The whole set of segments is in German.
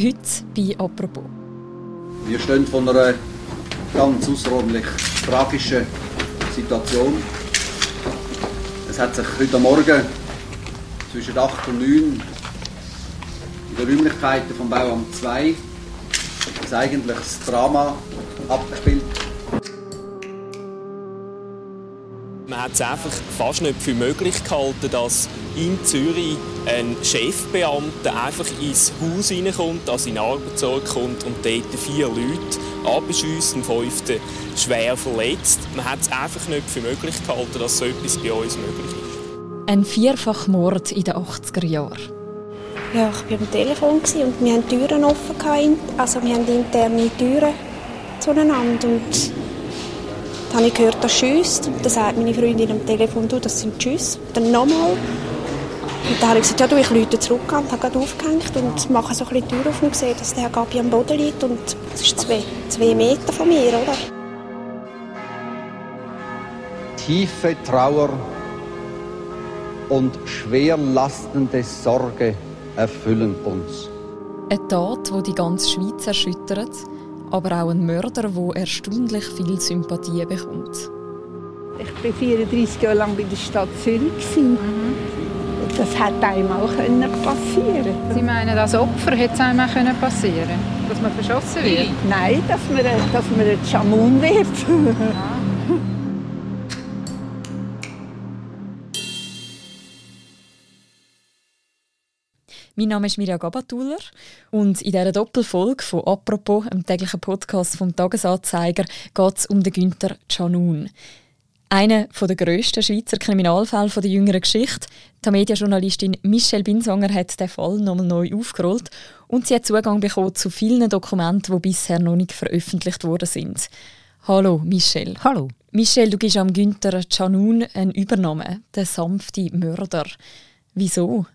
Heute bei «Apropos». Wir stehen vor einer ganz außerordentlich tragischen Situation. Es hat sich heute Morgen zwischen 8 und 9 in den Räumlichkeiten vom Bauamt 2 ein eigentliches Drama abgespielt. Hat es einfach fast nicht für möglich gehalten, dass in Zürich ein Chefbeamter einfach ins Haus hineinkommt, an seinen Arbeitsort kommt und dort vier Leute abschießt, einen fünften schwer verletzt. Man hat es einfach nicht für möglich gehalten, dass so etwas bei uns möglich ist. Ein Vierfachmord in den 80er Jahren. Ja, ich war am Telefon und wir hatten Türen offen. Also wir haben interne Türen zueinander. Und habe ich gehört, dass schießt. Dann sagt meine Freundin am Telefon, du, das sind Schüsse. Dann nochmal. Und dann habe ich gesagt, ja, du, ich rufe zurück und habe gerade aufgehängt und mache so ein bisschen die Tür auf und sehe, dass der Gabi am Boden liegt. Und es ist zwei, zwei Meter von mir, oder? Tiefe Trauer und schwerlastende Sorge erfüllen uns. Eine Tat, die die ganze Schweiz erschüttert aber auch ein Mörder, der erstaunlich viel Sympathie bekommt. Ich war 34 Jahre lang bei der Stadt Zürich. Mhm. Das hätte einem auch passieren Sie meinen, als Opfer hätte es einem auch passieren Dass man verschossen wird? Nein, dass man, dass man ein Schamun wird. Ja. Mein Name ist Mirja Gabatuller und in dieser Doppelfolge von «Apropos», einem täglichen Podcast vom «Tagesanzeiger», geht es um den Günther Canun. Einer der grössten Schweizer Kriminalfälle der jüngeren Geschichte. Die Medienjournalistin Michelle Binsanger hat den Fall nochmal neu aufgerollt und sie hat Zugang bekommen zu vielen Dokumenten, die bisher noch nicht veröffentlicht worden sind. Hallo, Michelle. Hallo. Michelle, du gibst am Günther Canun einen Übernamen, der sanfte Mörder. Wieso?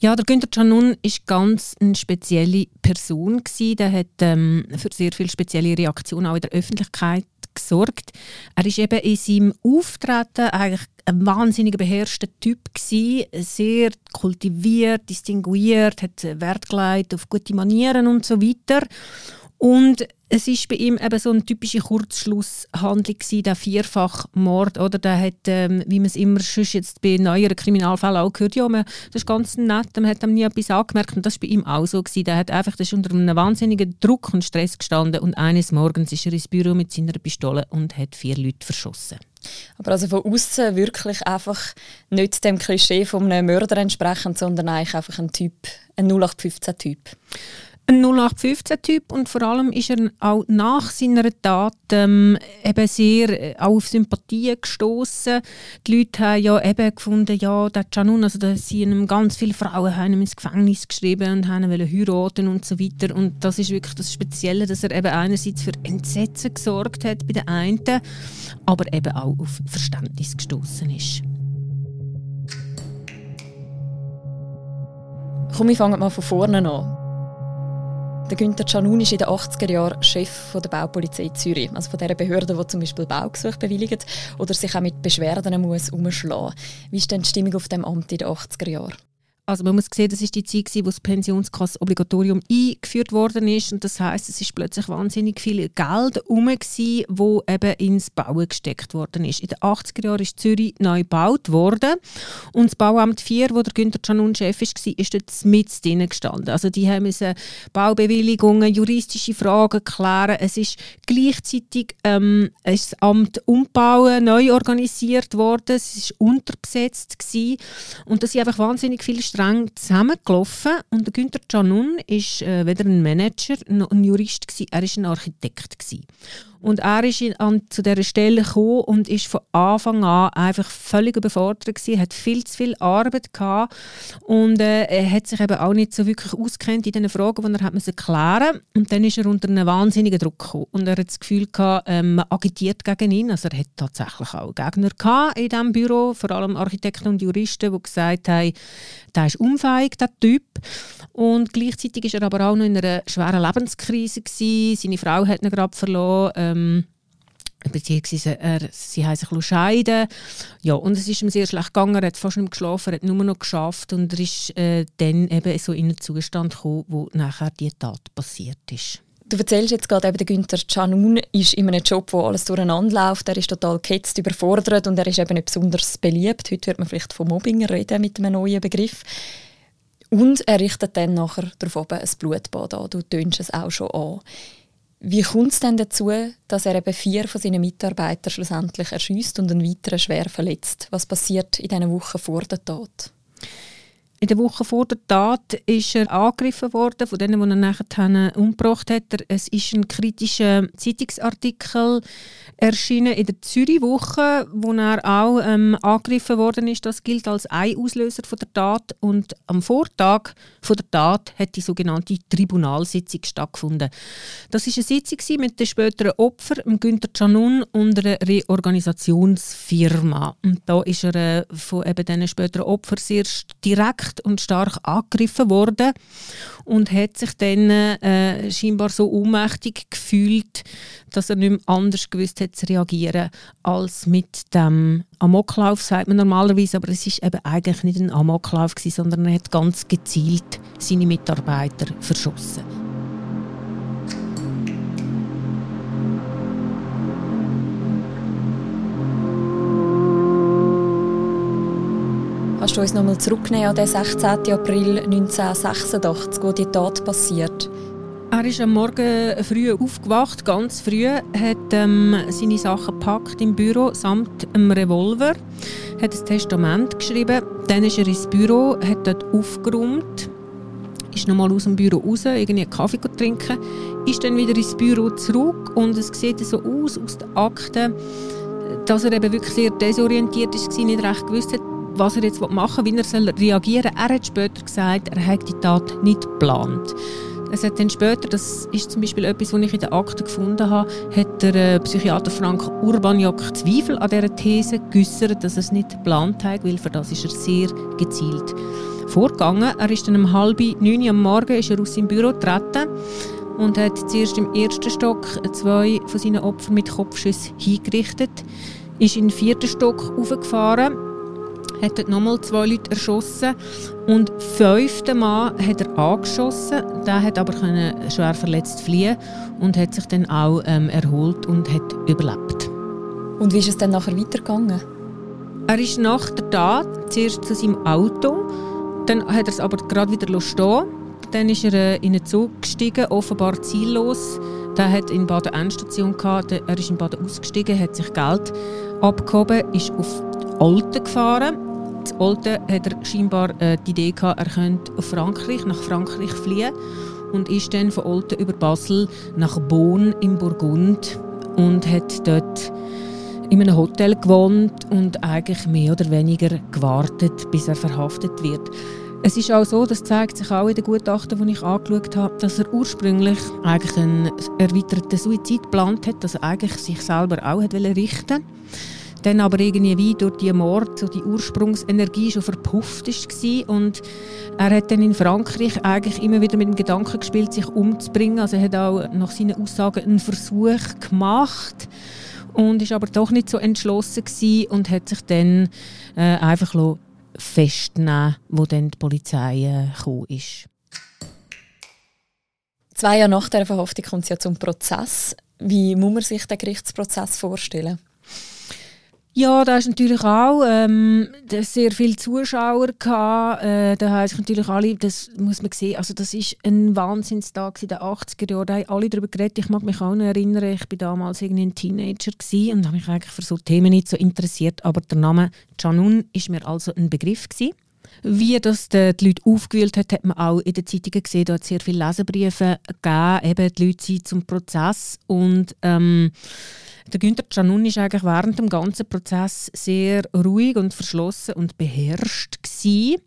Ja, der Günther Canun ist ganz eine spezielle Person. Der hat ähm, für sehr viele spezielle Reaktionen auch in der Öffentlichkeit gesorgt. Er ist eben in seinem Auftreten eigentlich ein wahnsinnig beherrschter Typ gewesen, sehr kultiviert, distinguiert, hat Wert gelegt auf gute Manieren und so weiter. Und es ist bei ihm eben so eine typische Kurzschlusshandlung gewesen, der Vierfachmord, oder? Der hat, ähm, wie man es immer schon jetzt bei neueren Kriminalfällen auch gehört, ja, man, das ist ganz nett, man hat ihm nie etwas angemerkt und das war bei ihm auch so gewesen. Der hat einfach, das ist unter einem wahnsinnigen Druck und Stress gestanden und eines Morgens ist er ins Büro mit seiner Pistole und hat vier Leute verschossen. Aber also von außen wirklich einfach nicht dem Klischee einem Mörder entsprechend, sondern eigentlich einfach ein Typ, ein 0815-Typ ein 0815-Typ und vor allem ist er auch nach seiner Tat ähm, eben sehr äh, auch auf Sympathie gestoßen. Die Leute haben ja eben gefunden, ja, der Canun, also da sind ganz viele Frauen haben ihm ins Gefängnis geschrieben und haben ihn heiraten und so weiter. Und das ist wirklich das Spezielle, dass er eben einerseits für Entsetzen gesorgt hat bei den einen, aber eben auch auf Verständnis gestoßen ist. Komm, wir fangen mal von vorne an. Der Günther Canun ist in den 80er Jahren Chef der Baupolizei Zürich, also von der Behörde, die zum Beispiel Baugesuche bewilligt oder sich auch mit Beschwerden muss umschlagen. Wie ist denn die Stimmung auf dem Amt in den 80er Jahren? Also man muss sehen, das ist die Zeit, wo das Pensionskasse-Obligatorium eingeführt worden ist und das heißt, es ist plötzlich wahnsinnig viel Geld herum, wo eben ins Bauen gesteckt worden ist. In den 80er Jahren ist Zürich neu gebaut worden und das Bauamt 4, wo der Günther Canun Chef war, ist dort mit drin gestanden. Also die haben Baubewilligungen, juristische Fragen klären. Es ist gleichzeitig ähm, das Amt umbauen, neu organisiert worden. Es ist unterbesetzt gewesen. und das sind einfach wahnsinnig viele streng zusammengelaufen und Günther Canun ist äh, weder ein Manager noch ein Jurist gewesen, er ist ein Architekt gewesen. Und er ist an, zu dieser Stelle gekommen und ist von Anfang an einfach völlig überfordert gewesen, hat viel zu viel Arbeit gehabt und äh, er hat sich eben auch nicht so wirklich auskennt in den Fragen, die er hat müssen klären Und dann ist er unter einem wahnsinnigen Druck gekommen und er hat das Gefühl gehabt, ähm, man agitiert gegen ihn. Also er hat tatsächlich auch Gegner gehabt in diesem Büro, vor allem Architekten und Juristen, die gesagt haben, der ist unfähig, der Typ. Und gleichzeitig ist er aber auch noch in einer schweren Lebenskrise gewesen. Seine Frau hat ihn gerade verloren. Ähm, beziehungsweise er, sie haben sich scheiden ja und es ist ihm sehr schlecht gegangen er hat fast nicht mehr geschlafen er hat nur noch geschafft und er ist äh, dann eben so in einen Zustand gekommen wo nachher die Tat passiert ist Du erzählst jetzt gerade, eben, der Günther Canun ist in einem Job, wo alles durcheinander läuft. Er ist total gehetzt, überfordert und er ist eben nicht besonders beliebt. Heute wird man vielleicht von Mobbing reden mit einem neuen Begriff. Und er richtet dann nachher darauf oben ein Blutbad an. Du tönst es auch schon an. Wie kommt es denn dazu, dass er eben vier von seinen Mitarbeitern schlussendlich erschießt und einen weiteren schwer verletzt? Was passiert in diesen Wochen vor der Tat? In der Woche vor der Tat ist er angegriffen worden von denen, die er nachher umgebracht hat. Es ist ein kritischer Zeitungsartikel erschienen in der Zürich-Woche, wo er auch ähm, angegriffen worden ist. Das gilt als ein Auslöser von der Tat. Und am Vortag von der Tat hat die sogenannte Tribunalsitzung stattgefunden. Das ist eine Sitzung mit den späteren Opfern, Günther Canun und einer Reorganisationsfirma. Und da ist er äh, von eben diesen späteren Opfern sehr direkt direkt und stark angegriffen worden und hat sich dann äh, scheinbar so ohnmächtig gefühlt, dass er nicht mehr anders gewusst hat zu reagieren als mit dem Amoklauf, sagt man normalerweise, aber es ist eben eigentlich nicht ein Amoklauf gewesen, sondern er hat ganz gezielt seine Mitarbeiter verschossen. Kannst du uns nochmal zurücknehmen an den 16. April 1986, wo die Tat passiert? Er ist am Morgen früh aufgewacht, ganz früh, hat ähm, seine Sachen gepackt im Büro samt einem Revolver, hat ein Testament geschrieben, dann ist er ins Büro, hat dort aufgeräumt, ist nochmal aus dem Büro raus, irgendwie einen Kaffee trinken, ist dann wieder ins Büro zurück und es sieht so aus, aus den Akten, dass er eben wirklich sehr desorientiert war, nicht recht gewusst hat, was er jetzt machen will, wie er soll reagieren soll. Er hat später gesagt, er hat die Tat nicht geplant. Es hat dann später, das ist zum Beispiel etwas, was ich in den Akten gefunden habe, hat der äh, Psychiater Frank Urbaniak Zweifel an dieser These geäußert, dass er es nicht geplant hat, weil für das ist er sehr gezielt vorgegangen. Er ist dann um halb neun am Morgen ist er aus seinem Büro getreten und hat zuerst im ersten Stock zwei von seinen Opfern mit Kopfschüssen hingerichtet, ist in den vierten Stock aufgefahren hat dort nochmal zwei Leute erschossen und fünften Mann hat er angeschossen. Der hat aber schwer verletzt fliehen und hat sich dann auch ähm, erholt und hat überlebt. Und wie ist es dann nachher weitergegangen? Er ist nach der Tat zuerst zu seinem Auto, dann hat er es aber gerade wieder stehen dann ist er äh, in einen Zug gestiegen, offenbar ziellos. Der hat in Baden Endstation gehabt. Er ist in Baden ausgestiegen, hat sich Geld abgehoben, ist auf die Alte gefahren in Olten hat er scheinbar äh, die Idee gehabt, er könnte auf Frankreich, nach Frankreich fliehen und ist dann von Olten über Basel nach Bonn im Burgund und hat dort in einem Hotel gewohnt und eigentlich mehr oder weniger gewartet, bis er verhaftet wird. Es ist auch so, das zeigt sich auch in den Gutachten, die ich angeschaut habe, dass er ursprünglich eigentlich einen erweiterten Suizid geplant hat, dass er eigentlich sich selber auch hat richten wollte dann aber irgendwie wie durch die Mord so die Ursprungsenergie schon verpufft war und er hat dann in Frankreich eigentlich immer wieder mit dem Gedanken gespielt, sich umzubringen. Also er hat auch nach seinen Aussagen einen Versuch gemacht und ist aber doch nicht so entschlossen gewesen und hat sich dann äh, einfach festnehmen wo dann die Polizei äh, gekommen ist. Zwei Jahre nach der Verhaftung kommt es ja zum Prozess. Wie muss man sich den Gerichtsprozess vorstellen? Ja, da ist natürlich auch ähm, sehr viele Zuschauer gehabt. Äh, da sich natürlich alle, das muss man sehen, also das ist ein Wahnsinnstag in den 80er Jahren. Da haben alle darüber geredet. Ich mag mich auch noch erinnern, ich war damals irgendwie ein Teenager und habe mich eigentlich für so Themen nicht so interessiert. Aber der Name Canun ist mir also ein Begriff gewesen. Wie das die, Leute aufgewühlt hat, hat man auch in den Zeitungen gesehen. Da hat sehr viele Lesebriefe gegeben, eben die Leute sind zum Prozess und ähm, der Günther Canun ist eigentlich während dem ganzen Prozess sehr ruhig und verschlossen und beherrscht gewesen.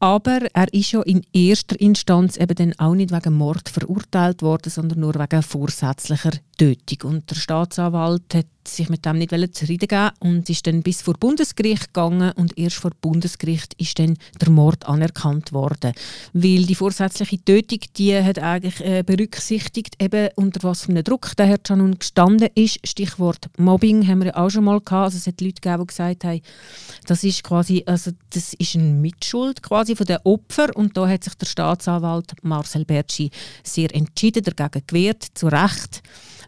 Aber er ist ja in erster Instanz eben dann auch nicht wegen Mord verurteilt worden, sondern nur wegen vorsätzlicher Tötung. Und der Staatsanwalt hat sich mit dem nicht zufrieden geben und ist dann bis vor Bundesgericht gegangen und erst vor Bundesgericht ist dann der Mord anerkannt worden, weil die vorsätzliche Tötung, die hat eigentlich äh, berücksichtigt, eben unter was für einem Druck der Herr Canun gestanden ist. Stichwort Mobbing haben wir ja auch schon mal gehabt. Also es hat Leute gegeben, die gesagt haben, das ist quasi, also das ist eine Mitschuld quasi von den Opfer und da hat sich der Staatsanwalt Marcel Bertschi sehr entschieden dagegen gewehrt, zu Recht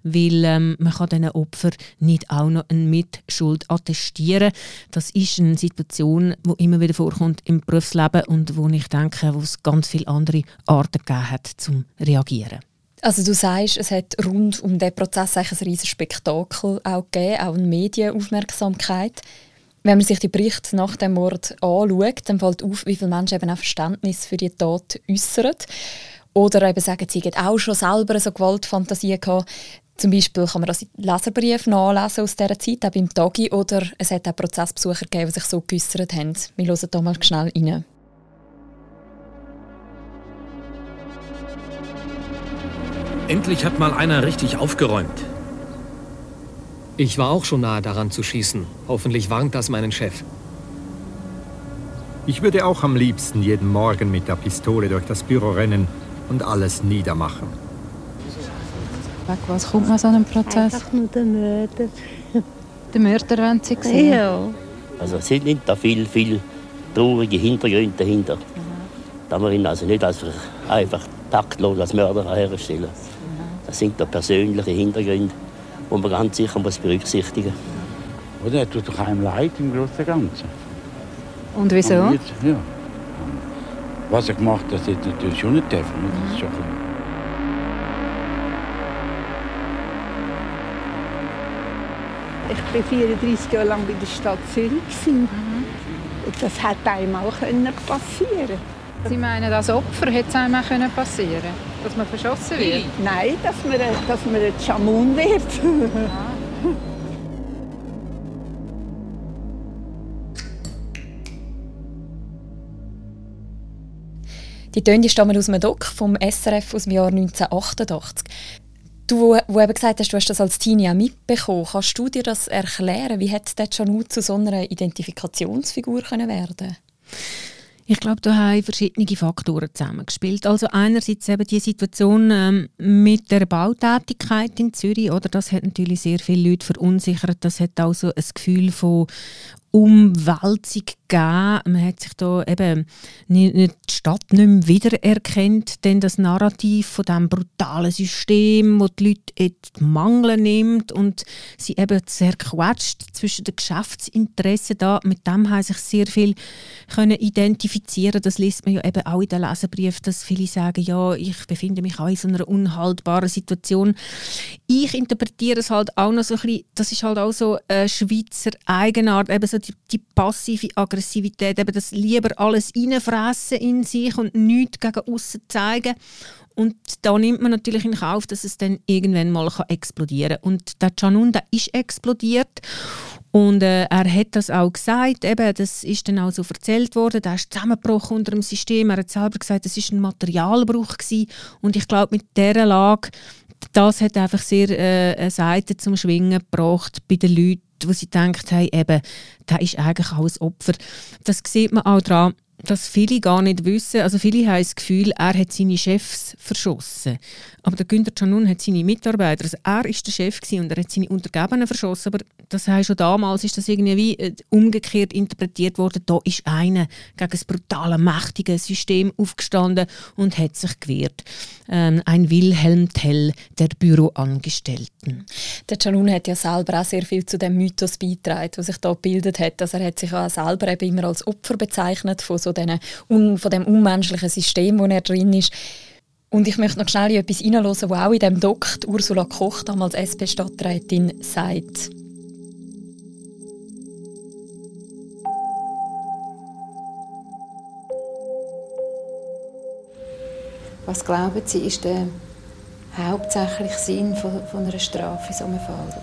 weil ähm, man kann diesen Opfern nicht auch noch eine Mitschuld attestieren. Das ist eine Situation, die immer wieder vorkommt im Berufsleben und wo ich denke, wo es ganz viele andere Arten gegeben hat, zum reagieren. Also du sagst, es hat rund um diesen Prozess ein riesiges Spektakel auch gegeben, auch eine Medienaufmerksamkeit. Wenn man sich die Berichte nach dem Mord anschaut, dann fällt auf, wie viele Menschen eben auch Verständnis für die Tat äußern. Oder eben sagen, sie hätten auch schon selber so Gewaltfantasie gehabt. Zum Beispiel kann man das in Leserbriefen nachlesen aus dieser Zeit, auch beim Tagi, oder es hat auch Prozessbesucher gegeben, die sich so geäussert haben. Wir hören hier mal schnell rein. Endlich hat mal einer richtig aufgeräumt. Ich war auch schon nahe daran zu schießen. Hoffentlich warnt das meinen Chef. Ich würde auch am liebsten jeden Morgen mit der Pistole durch das Büro rennen und alles niedermachen. Wegen was kommt man so einem Prozess? Einfach nur der Mörder. Den Mörder wollen Sie sehen? Ja. Also es sind nicht da viel, viel traurige Hintergründe dahinter. Da man ihn also nicht als einfach taktlos als Mörder herstellen Das sind da persönliche Hintergründe, die man ganz sicher muss berücksichtigen muss. Oder? Er tut doch einem leid im Großen und Ganzen. Und wieso? Und jetzt, ja. Was er gemacht hat, das hätte natürlich schon nicht dürfen. Das ist schon klar. Ich war 34 Jahre lang bei der Stadt Zürich. Mhm. Das hätte einem auch passieren Sie meinen, als Opfer hätte es einem auch passieren können? Dass man verschossen wird? Nein, dass man, dass man ein Schamun wird. Die Töne stammen aus einem Doc vom SRF aus dem Jahr 1988. Du, wo eben gesagt hast, du hast das als Teenie auch mitbekommen, kannst du dir das erklären? Wie hätte der Janu zu so einer Identifikationsfigur können werden ich glaube, da haben verschiedene Faktoren zusammengespielt. Also einerseits eben die Situation ähm, mit der Bautätigkeit in Zürich, oder das hat natürlich sehr viele Leute verunsichert. Das hat auch so ein Gefühl von Umwälzung gegeben. Man hat sich da eben nicht, nicht die Stadt nicht mehr wiedererkennt, denn das Narrativ von dem brutalen System, wo die Leute die Mangel nimmt und sie eben zerquetscht zwischen den Geschäftsinteressen da. Mit dem haben sich sehr viel können identifizieren. Das liest man ja eben auch in den Leserbriefen, dass viele sagen, ja, ich befinde mich auch in so einer unhaltbaren Situation. Ich interpretiere es halt auch noch so ein bisschen, das ist halt auch so eine Schweizer Eigenart, eben so die, die passive Aggressivität, eben das lieber alles reinfressen in sich und nichts gegen außen zeigen. Und da nimmt man natürlich in Kauf, dass es dann irgendwann mal explodieren kann. Und der Canun, der ist explodiert. Und äh, er hat das auch gesagt, eben, das ist dann auch so erzählt worden, der ist zusammengebrochen unter dem System. Er hat selber gesagt, es ist ein Materialbruch gewesen. Und ich glaube, mit dieser Lage, das hat einfach sehr äh, eine Seite zum Schwingen gebracht bei den Leuten, wo sie gedacht haben, eben, der ist eigentlich auch ein Opfer. Das sieht man auch daran, dass viele gar nicht wissen, also viele haben das Gefühl, er hat seine Chefs verschossen. Aber der Günther Canun hat seine Mitarbeiter, also er ist der Chef und er hat seine Untergebenen verschossen, aber das heißt schon damals ist das irgendwie wie äh, umgekehrt interpretiert worden, da ist einer gegen das brutale, mächtige System aufgestanden und hat sich gewehrt. Ähm, ein Wilhelm Tell der Büroangestellten. Der Canun hat ja selber auch sehr viel zu dem Mythos beigetragen, der sich da gebildet hat. Also er hat sich auch selber eben immer als Opfer bezeichnet von so diesen, von dem unmenschlichen System, wo er drin ist. Und ich möchte noch schnell etwas hineinhören, was auch in diesem Doc Ursula Koch, damals SP-Stadträtin, sagt. Was glauben Sie, ist der hauptsächliche Sinn von, von einer Strafe in so einem Fall?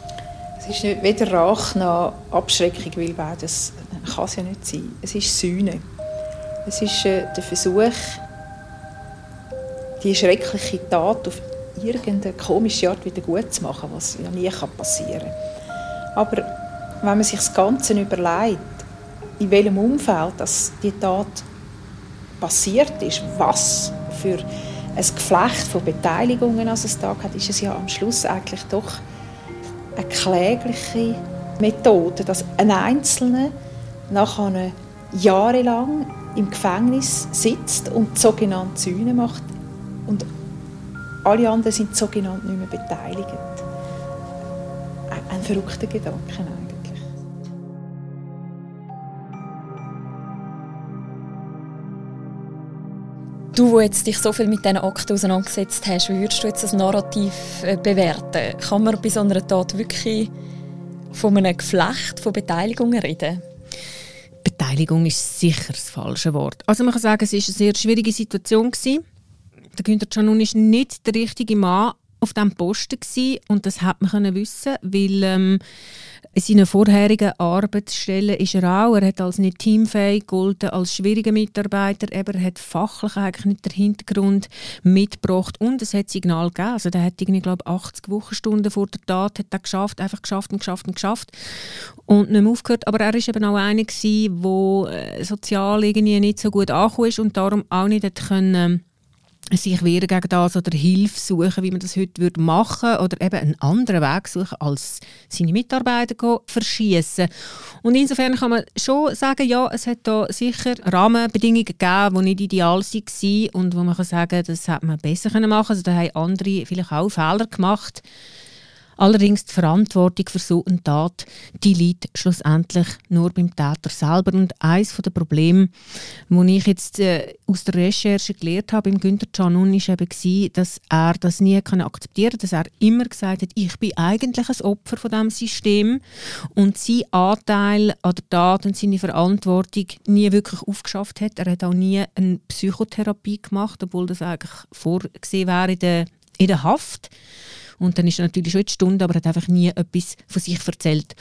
Es ist weder Rache noch Abschreckung, weil beides kann es ja nicht sein. Es ist Sühne. Es ist äh, der Versuch, die schreckliche Tat auf irgendeine komische Art wieder gut zu machen, was ja nie passieren kann. Aber wenn man sich das Ganze überlegt, in welchem Umfeld dass die Tat passiert ist, was für ein Geflecht von Beteiligungen als es Tag hat, ist es ja am Schluss eigentlich doch eine klägliche Methode, dass ein Einzelner nachher jahrelang im Gefängnis sitzt und sogenannte Sühne macht und alle anderen sind sogenannt nicht mehr beteiligt. Ein, ein verrückter Gedanke eigentlich. Du, wo jetzt dich so viel mit diesen Akten auseinandergesetzt hast, wie würdest du jetzt das Narrativ äh, bewerten? Kann man bei so einer Tat wirklich von einem Geflecht von Beteiligungen reden? Beteiligung ist sicher das falsche Wort. Also man kann sagen, es war eine sehr schwierige Situation. Gewesen. Der Günther Canun ist nicht der richtige Mann auf diesem Posten und das hat man wissen, weil ähm, in seiner vorherigen Arbeitsstelle ist er auch, er hat als nicht teamfähig gegolten, als schwieriger Mitarbeiter, aber er hat fachlich eigentlich nicht den Hintergrund mitgebracht. Und es hat Signal gegeben, also der hat irgendwie, glaube 80 Wochenstunden vor der Tat hat er geschafft, einfach geschafft und geschafft und geschafft und nicht mehr aufgehört, aber er ist eben auch einer gewesen, der äh, sozial irgendwie nicht so gut angekommen ist und darum auch nicht hat können sich wehren gegen das oder Hilfe suchen, wie man das heute würde machen oder eben einen anderen Weg suchen, als seine Mitarbeiter verschießen. Und insofern kann man schon sagen, ja, es hat da sicher Rahmenbedingungen gegeben, die nicht ideal waren und wo man kann sagen, das hätte man besser machen können. Also da haben andere vielleicht auch Fehler gemacht. Allerdings die Verantwortung für so eine Tat, die liegt schlussendlich nur beim Täter selber. Und eines der Probleme, das ich jetzt äh, aus der Recherche gelernt habe im Günther Canun, war eben, dass er das nie akzeptieren konnte, dass er immer gesagt hat, ich bin eigentlich ein Opfer von diesem System und sein Anteil an der Tat und seine Verantwortung nie wirklich aufgeschafft hat. Er hat auch nie eine Psychotherapie gemacht, obwohl das eigentlich vorgesehen wäre in der, in der Haft. Und dann ist er natürlich schon in Stunde, aber hat einfach nie etwas von sich erzählt.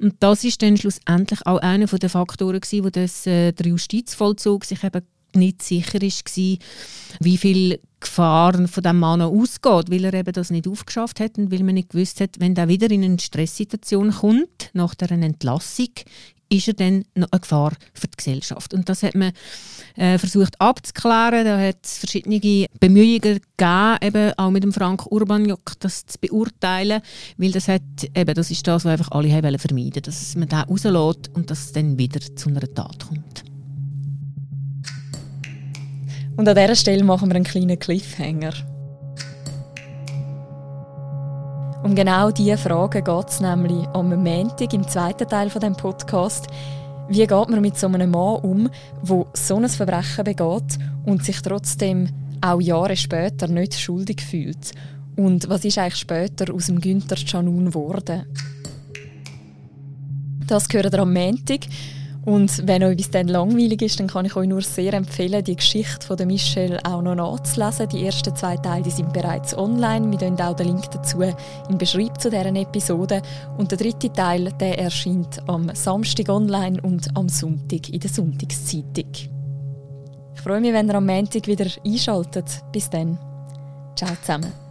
Und das ist dann schlussendlich auch einer der Faktoren gewesen, wo das, äh, der Justizvollzug sich eben nicht sicher war, wie viel Gefahren von dem Mann ausgeht, weil er eben das nicht aufgeschafft hat und weil man nicht gewusst hat, wenn er wieder in eine Stresssituation kommt, nach der Entlassung, ist er dann noch eine Gefahr für die Gesellschaft. Und das hat man äh, versucht abzuklären. Da hat es verschiedene Bemühungen gegeben, eben auch mit dem Frank Urbaniok, das zu beurteilen, weil das, hat, eben, das ist das, was einfach alle haben vermeiden dass man den rauslässt und dass es dann wieder zu einer Tat kommt. Und an dieser Stelle machen wir einen kleinen Cliffhanger. Um genau diese Fragen geht es nämlich am Montag im zweiten Teil von dem Podcast. Wie geht man mit so einem Mann um, der so ein Verbrechen begeht und sich trotzdem auch Jahre später nicht schuldig fühlt? Und was ist eigentlich später aus dem Günther Canun geworden? Das gehört am Montag. Und wenn euch bis dann langweilig ist, dann kann ich euch nur sehr empfehlen, die Geschichte von Michelle auch noch nachzulesen. Die ersten zwei Teile die sind bereits online. Wir tun auch den Link dazu im Beschreibung zu deren Episode. Und der dritte Teil der erscheint am Samstag online und am Sonntag in der Sonntagszeitung. Ich freue mich, wenn ihr am Montag wieder einschaltet. Bis dann. Ciao zusammen.